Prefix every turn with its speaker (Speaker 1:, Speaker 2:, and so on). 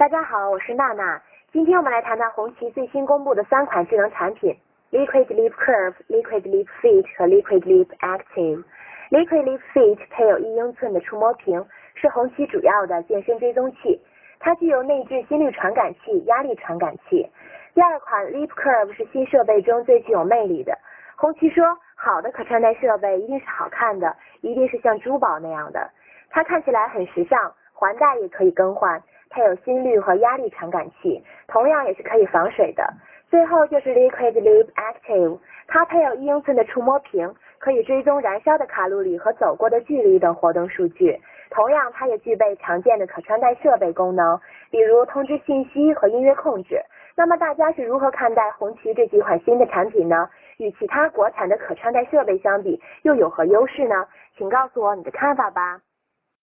Speaker 1: 大家好，我是娜娜。今天我们来谈谈红旗最新公布的三款智能产品：Liquid Lip Curve、Liquid Lip Fit 和 Liquid Lip Active。Liquid Lip Fit 配有一英寸的触摸屏，是红旗主要的健身追踪器。它具有内置心率传感器、压力传感器。第二款 Lip Curve 是新设备中最具有魅力的。红旗说，好的可穿戴设备一定是好看的，一定是像珠宝那样的。它看起来很时尚，环带也可以更换。配有心率和压力传感器，同样也是可以防水的。最后就是 Liquid Lip Active，它配有一英寸的触摸屏，可以追踪燃烧的卡路里和走过的距离等活动数据。同样，它也具备常见的可穿戴设备功能，比如通知信息和音乐控制。那么大家是如何看待红旗这几款新的产品呢？与其他国产的可穿戴设备相比，又有何优势呢？请告诉我你的看法吧。